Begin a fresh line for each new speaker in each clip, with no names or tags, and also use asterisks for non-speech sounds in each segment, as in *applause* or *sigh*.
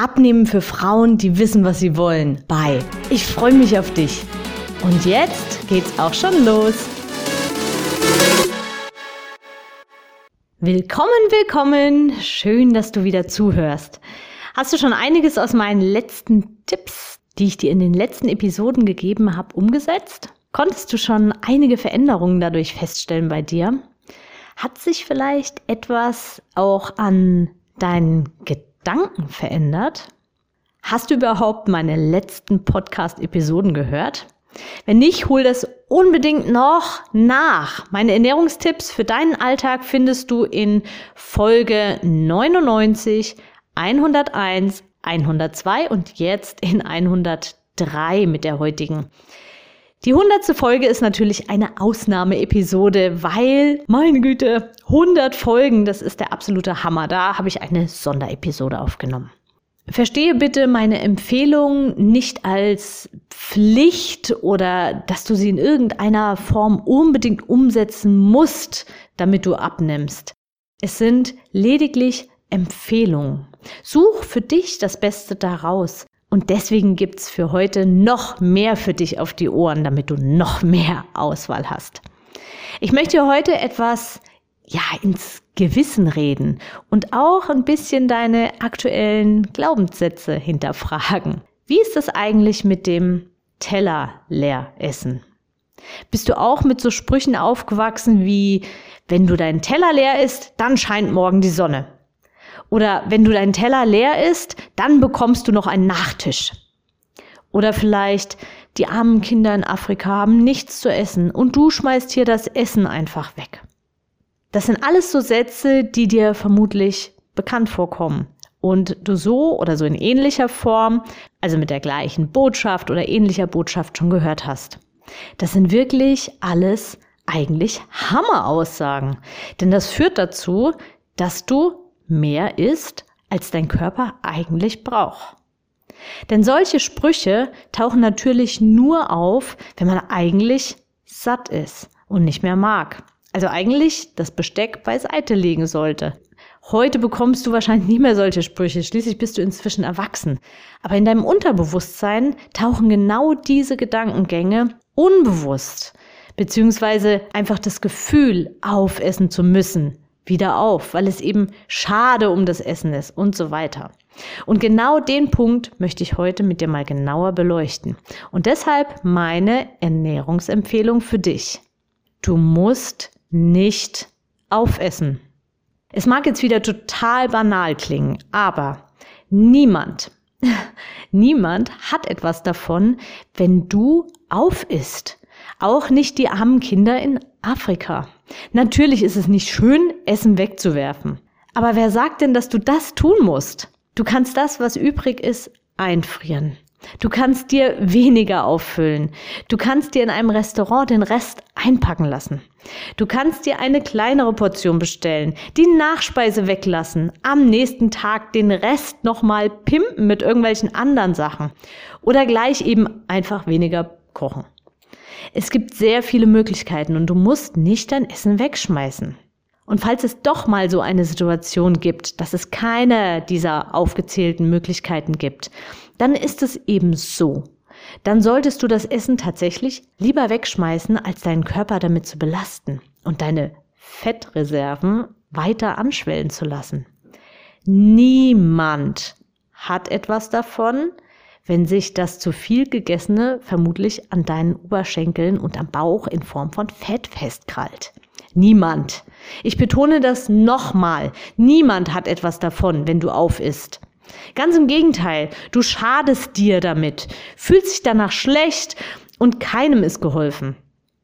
Abnehmen für Frauen, die wissen, was sie wollen. Bye. Ich freue mich auf dich. Und jetzt geht's auch schon los. Willkommen, willkommen. Schön, dass du wieder zuhörst. Hast du schon einiges aus meinen letzten Tipps, die ich dir in den letzten Episoden gegeben habe, umgesetzt? Konntest du schon einige Veränderungen dadurch feststellen bei dir? Hat sich vielleicht etwas auch an deinen Gedanken Gedanken verändert? Hast du überhaupt meine letzten Podcast-Episoden gehört? Wenn nicht, hol das unbedingt noch nach. Meine Ernährungstipps für deinen Alltag findest du in Folge 99, 101, 102 und jetzt in 103 mit der heutigen. Die hundertste Folge ist natürlich eine Ausnahmeepisode, weil, meine Güte, 100 Folgen, das ist der absolute Hammer. Da habe ich eine Sonderepisode aufgenommen. Verstehe bitte meine Empfehlung nicht als Pflicht oder dass du sie in irgendeiner Form unbedingt umsetzen musst, damit du abnimmst. Es sind lediglich Empfehlungen. Such für dich das Beste daraus. Und deswegen gibt's für heute noch mehr für dich auf die Ohren, damit du noch mehr Auswahl hast. Ich möchte heute etwas ja, ins Gewissen reden und auch ein bisschen deine aktuellen Glaubenssätze hinterfragen. Wie ist das eigentlich mit dem Teller leer essen? Bist du auch mit so Sprüchen aufgewachsen wie, wenn du deinen Teller leer isst, dann scheint morgen die Sonne. Oder wenn du dein Teller leer ist, dann bekommst du noch einen Nachtisch. Oder vielleicht die armen Kinder in Afrika haben nichts zu essen und du schmeißt hier das Essen einfach weg. Das sind alles so Sätze, die dir vermutlich bekannt vorkommen und du so oder so in ähnlicher Form, also mit der gleichen Botschaft oder ähnlicher Botschaft schon gehört hast. Das sind wirklich alles eigentlich Hammeraussagen, denn das führt dazu, dass du mehr isst, als dein Körper eigentlich braucht. Denn solche Sprüche tauchen natürlich nur auf, wenn man eigentlich satt ist und nicht mehr mag. Also eigentlich das Besteck beiseite legen sollte. Heute bekommst du wahrscheinlich nie mehr solche Sprüche, schließlich bist du inzwischen erwachsen. Aber in deinem Unterbewusstsein tauchen genau diese Gedankengänge unbewusst, beziehungsweise einfach das Gefühl, aufessen zu müssen, wieder auf, weil es eben schade um das Essen ist und so weiter. Und genau den Punkt möchte ich heute mit dir mal genauer beleuchten. Und deshalb meine Ernährungsempfehlung für dich. Du musst nicht aufessen. Es mag jetzt wieder total banal klingen, aber niemand, *laughs* niemand hat etwas davon, wenn du aufisst. Auch nicht die armen Kinder in Afrika. Natürlich ist es nicht schön, Essen wegzuwerfen. Aber wer sagt denn, dass du das tun musst? Du kannst das, was übrig ist, einfrieren. Du kannst dir weniger auffüllen. Du kannst dir in einem Restaurant den Rest einpacken lassen. Du kannst dir eine kleinere Portion bestellen, die Nachspeise weglassen, am nächsten Tag den Rest nochmal pimpen mit irgendwelchen anderen Sachen oder gleich eben einfach weniger kochen. Es gibt sehr viele Möglichkeiten und du musst nicht dein Essen wegschmeißen. Und falls es doch mal so eine Situation gibt, dass es keine dieser aufgezählten Möglichkeiten gibt, dann ist es eben so. Dann solltest du das Essen tatsächlich lieber wegschmeißen, als deinen Körper damit zu belasten und deine Fettreserven weiter anschwellen zu lassen. Niemand hat etwas davon, wenn sich das zu viel gegessene vermutlich an deinen Oberschenkeln und am Bauch in Form von Fett festkrallt. Niemand. Ich betone das nochmal. Niemand hat etwas davon, wenn du aufisst. Ganz im Gegenteil, du schadest dir damit, fühlst dich danach schlecht und keinem ist geholfen.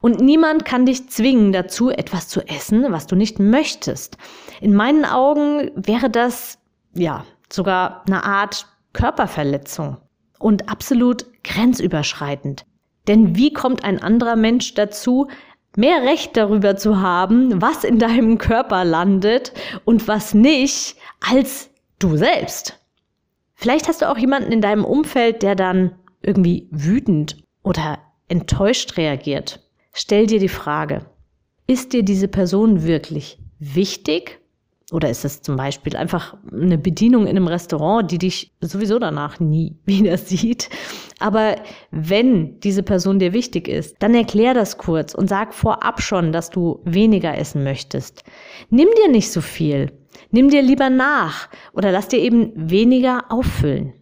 Und niemand kann dich zwingen dazu, etwas zu essen, was du nicht möchtest. In meinen Augen wäre das, ja, sogar eine Art Körperverletzung und absolut grenzüberschreitend. Denn wie kommt ein anderer Mensch dazu, mehr Recht darüber zu haben, was in deinem Körper landet und was nicht, als du selbst? Vielleicht hast du auch jemanden in deinem Umfeld, der dann irgendwie wütend oder enttäuscht reagiert. Stell dir die Frage, ist dir diese Person wirklich wichtig oder ist es zum Beispiel einfach eine Bedienung in einem Restaurant, die dich sowieso danach nie *laughs* wieder sieht? Aber wenn diese Person dir wichtig ist, dann erklär das kurz und sag vorab schon, dass du weniger essen möchtest. Nimm dir nicht so viel. Nimm dir lieber nach oder lass dir eben weniger auffüllen.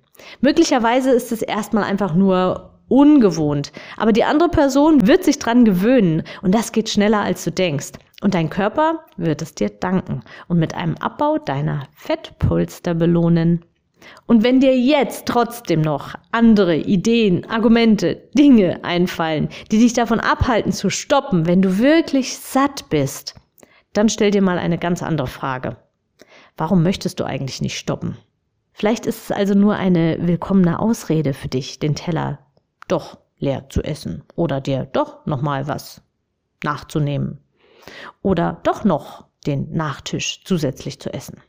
Möglicherweise ist es erstmal einfach nur ungewohnt, aber die andere Person wird sich dran gewöhnen und das geht schneller als du denkst. Und dein Körper wird es dir danken und mit einem Abbau deiner Fettpolster belohnen. Und wenn dir jetzt trotzdem noch andere Ideen, Argumente, Dinge einfallen, die dich davon abhalten zu stoppen, wenn du wirklich satt bist, dann stell dir mal eine ganz andere Frage. Warum möchtest du eigentlich nicht stoppen? Vielleicht ist es also nur eine willkommene Ausrede für dich, den Teller doch leer zu essen oder dir doch nochmal was nachzunehmen oder doch noch den Nachtisch zusätzlich zu essen.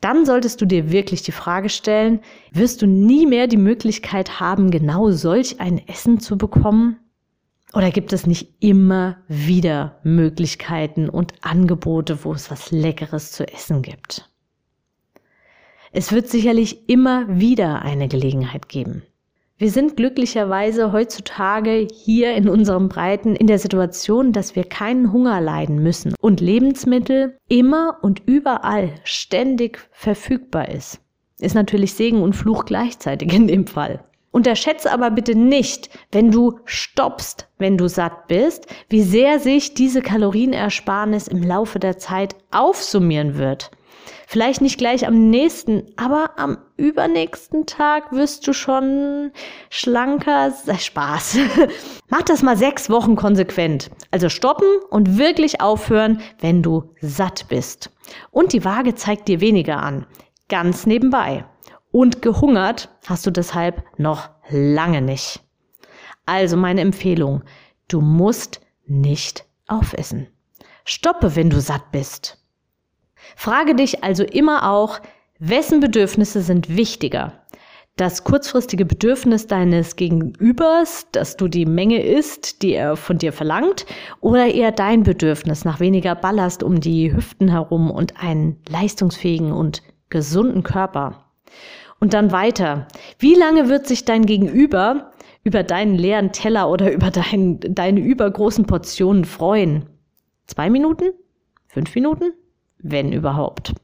Dann solltest du dir wirklich die Frage stellen, wirst du nie mehr die Möglichkeit haben, genau solch ein Essen zu bekommen? Oder gibt es nicht immer wieder Möglichkeiten und Angebote, wo es was Leckeres zu essen gibt? Es wird sicherlich immer wieder eine Gelegenheit geben. Wir sind glücklicherweise heutzutage hier in unserem Breiten in der Situation, dass wir keinen Hunger leiden müssen und Lebensmittel immer und überall ständig verfügbar ist. Ist natürlich Segen und Fluch gleichzeitig in dem Fall. Unterschätze aber bitte nicht, wenn du stoppst, wenn du satt bist, wie sehr sich diese Kalorienersparnis im Laufe der Zeit aufsummieren wird. Vielleicht nicht gleich am nächsten, aber am übernächsten Tag wirst du schon schlanker. Spaß. *laughs* Mach das mal sechs Wochen konsequent. Also stoppen und wirklich aufhören, wenn du satt bist. Und die Waage zeigt dir weniger an. Ganz nebenbei. Und gehungert hast du deshalb noch lange nicht. Also meine Empfehlung. Du musst nicht aufessen. Stoppe, wenn du satt bist. Frage dich also immer auch, wessen Bedürfnisse sind wichtiger? Das kurzfristige Bedürfnis deines Gegenübers, dass du die Menge isst, die er von dir verlangt, oder eher dein Bedürfnis nach weniger Ballast um die Hüften herum und einen leistungsfähigen und gesunden Körper? Und dann weiter. Wie lange wird sich dein Gegenüber über deinen leeren Teller oder über dein, deine übergroßen Portionen freuen? Zwei Minuten? Fünf Minuten? Wenn überhaupt.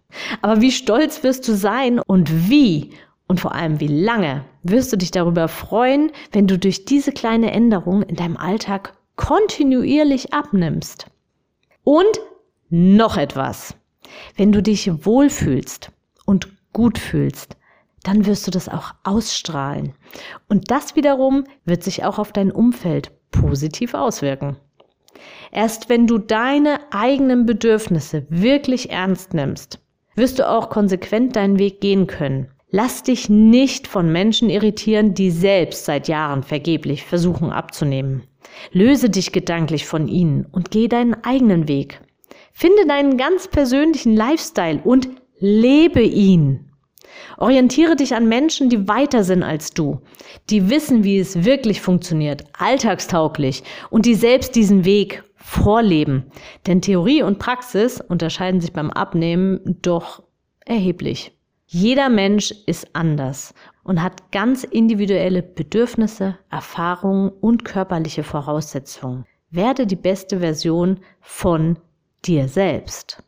Aber wie stolz wirst du sein und wie und vor allem wie lange wirst du dich darüber freuen, wenn du durch diese kleine Änderung in deinem Alltag kontinuierlich abnimmst. Und noch etwas. Wenn du dich wohlfühlst und gut fühlst, dann wirst du das auch ausstrahlen. Und das wiederum wird sich auch auf dein Umfeld positiv auswirken. Erst wenn du deine eigenen Bedürfnisse wirklich ernst nimmst, wirst du auch konsequent deinen Weg gehen können. Lass dich nicht von Menschen irritieren, die selbst seit Jahren vergeblich versuchen abzunehmen. Löse dich gedanklich von ihnen und geh deinen eigenen Weg. Finde deinen ganz persönlichen Lifestyle und lebe ihn. Orientiere dich an Menschen, die weiter sind als du, die wissen, wie es wirklich funktioniert, alltagstauglich und die selbst diesen Weg vorleben. Denn Theorie und Praxis unterscheiden sich beim Abnehmen doch erheblich. Jeder Mensch ist anders und hat ganz individuelle Bedürfnisse, Erfahrungen und körperliche Voraussetzungen. Werde die beste Version von dir selbst.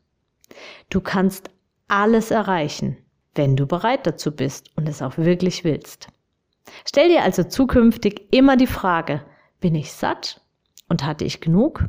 Du kannst alles erreichen, wenn du bereit dazu bist und es auch wirklich willst. Stell dir also zukünftig immer die Frage, bin ich satt und hatte ich genug?